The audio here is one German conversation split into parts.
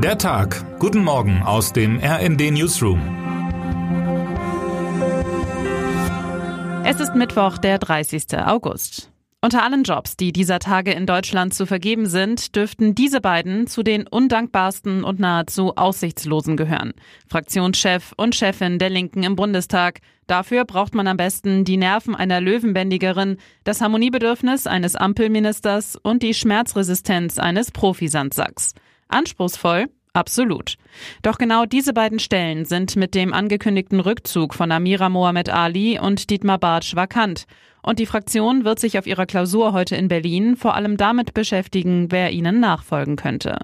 Der Tag. Guten Morgen aus dem RND Newsroom. Es ist Mittwoch, der 30. August. Unter allen Jobs, die dieser Tage in Deutschland zu vergeben sind, dürften diese beiden zu den undankbarsten und nahezu aussichtslosen gehören. Fraktionschef und Chefin der Linken im Bundestag. Dafür braucht man am besten die Nerven einer Löwenbändigerin, das Harmoniebedürfnis eines Ampelministers und die Schmerzresistenz eines Profisandsacks. Anspruchsvoll? Absolut. Doch genau diese beiden Stellen sind mit dem angekündigten Rückzug von Amira Mohamed Ali und Dietmar Bartsch vakant. Und die Fraktion wird sich auf ihrer Klausur heute in Berlin vor allem damit beschäftigen, wer ihnen nachfolgen könnte.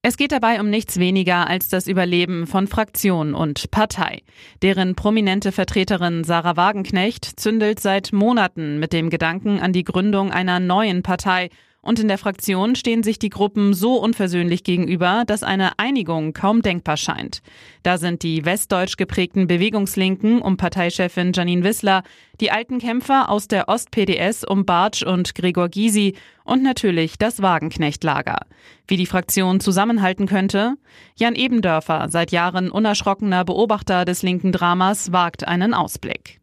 Es geht dabei um nichts weniger als das Überleben von Fraktion und Partei. Deren prominente Vertreterin Sarah Wagenknecht zündelt seit Monaten mit dem Gedanken an die Gründung einer neuen Partei und in der Fraktion stehen sich die Gruppen so unversöhnlich gegenüber, dass eine Einigung kaum denkbar scheint. Da sind die westdeutsch geprägten Bewegungslinken um Parteichefin Janine Wissler, die alten Kämpfer aus der Ost-PDS um Bartsch und Gregor Gysi und natürlich das Wagenknecht-Lager. Wie die Fraktion zusammenhalten könnte? Jan Ebendörfer, seit Jahren unerschrockener Beobachter des linken Dramas, wagt einen Ausblick.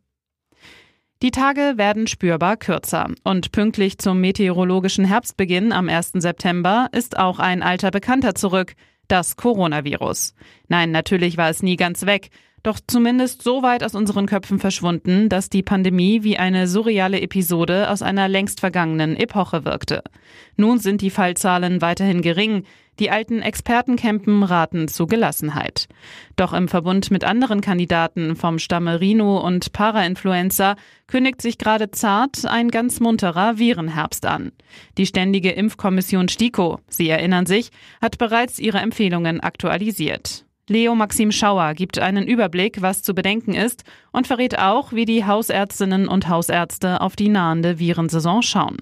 Die Tage werden spürbar kürzer und pünktlich zum meteorologischen Herbstbeginn am 1. September ist auch ein alter Bekannter zurück, das Coronavirus. Nein, natürlich war es nie ganz weg, doch zumindest so weit aus unseren Köpfen verschwunden, dass die Pandemie wie eine surreale Episode aus einer längst vergangenen Epoche wirkte. Nun sind die Fallzahlen weiterhin gering, die alten Expertencampen raten zu Gelassenheit. Doch im Verbund mit anderen Kandidaten vom Stamme Rhino und Parainfluenza kündigt sich gerade zart ein ganz munterer Virenherbst an. Die ständige Impfkommission STIKO, Sie erinnern sich, hat bereits ihre Empfehlungen aktualisiert. Leo Maxim Schauer gibt einen Überblick, was zu bedenken ist und verrät auch, wie die Hausärztinnen und Hausärzte auf die nahende Virensaison schauen.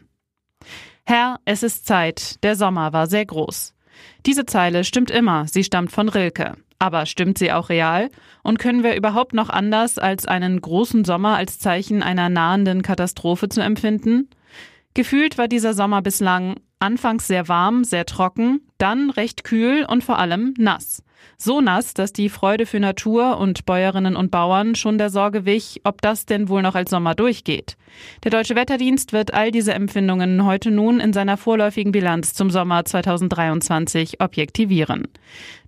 Herr, es ist Zeit. Der Sommer war sehr groß. Diese Zeile stimmt immer, sie stammt von Rilke. Aber stimmt sie auch real? Und können wir überhaupt noch anders als einen großen Sommer als Zeichen einer nahenden Katastrophe zu empfinden? Gefühlt war dieser Sommer bislang anfangs sehr warm, sehr trocken, dann recht kühl und vor allem nass. So nass, dass die Freude für Natur und Bäuerinnen und Bauern schon der Sorge wich, ob das denn wohl noch als Sommer durchgeht. Der Deutsche Wetterdienst wird all diese Empfindungen heute nun in seiner vorläufigen Bilanz zum Sommer 2023 objektivieren.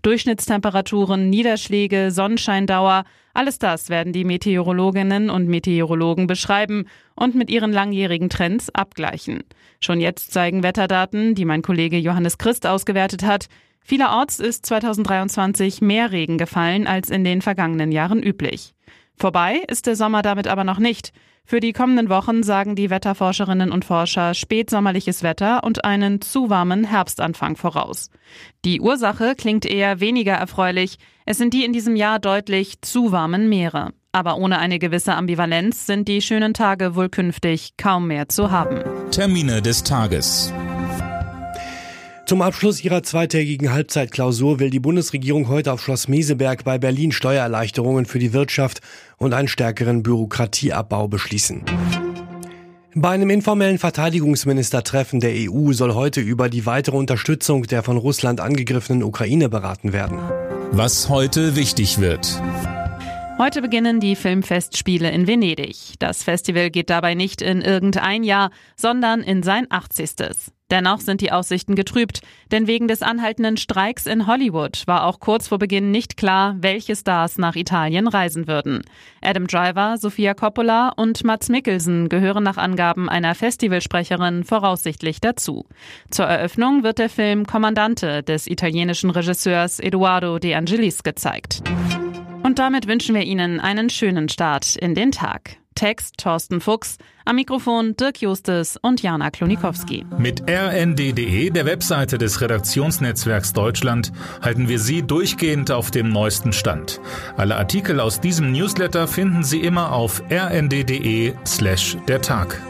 Durchschnittstemperaturen, Niederschläge, Sonnenscheindauer, alles das werden die Meteorologinnen und Meteorologen beschreiben und mit ihren langjährigen Trends abgleichen. Schon jetzt zeigen Wetterdaten, die mein Kollege Johannes Christ ausgewertet hat, Vielerorts ist 2023 mehr Regen gefallen als in den vergangenen Jahren üblich. Vorbei ist der Sommer damit aber noch nicht. Für die kommenden Wochen sagen die Wetterforscherinnen und Forscher spätsommerliches Wetter und einen zu warmen Herbstanfang voraus. Die Ursache klingt eher weniger erfreulich. Es sind die in diesem Jahr deutlich zu warmen Meere. Aber ohne eine gewisse Ambivalenz sind die schönen Tage wohl künftig kaum mehr zu haben. Termine des Tages. Zum Abschluss ihrer zweitägigen Halbzeitklausur will die Bundesregierung heute auf Schloss Meseberg bei Berlin Steuererleichterungen für die Wirtschaft und einen stärkeren Bürokratieabbau beschließen. Bei einem informellen Verteidigungsministertreffen der EU soll heute über die weitere Unterstützung der von Russland angegriffenen Ukraine beraten werden. Was heute wichtig wird. Heute beginnen die Filmfestspiele in Venedig. Das Festival geht dabei nicht in irgendein Jahr, sondern in sein 80. Dennoch sind die Aussichten getrübt, denn wegen des anhaltenden Streiks in Hollywood war auch kurz vor Beginn nicht klar, welche Stars nach Italien reisen würden. Adam Driver, Sofia Coppola und Mats Mikkelsen gehören nach Angaben einer Festivalsprecherin voraussichtlich dazu. Zur Eröffnung wird der Film Kommandante des italienischen Regisseurs Eduardo De Angelis gezeigt. Und damit wünschen wir Ihnen einen schönen Start in den Tag. Text Thorsten Fuchs, am Mikrofon Dirk Justes und Jana Klonikowski. Mit rnd.de, der Webseite des Redaktionsnetzwerks Deutschland, halten wir Sie durchgehend auf dem neuesten Stand. Alle Artikel aus diesem Newsletter finden Sie immer auf rnd.de slash der Tag.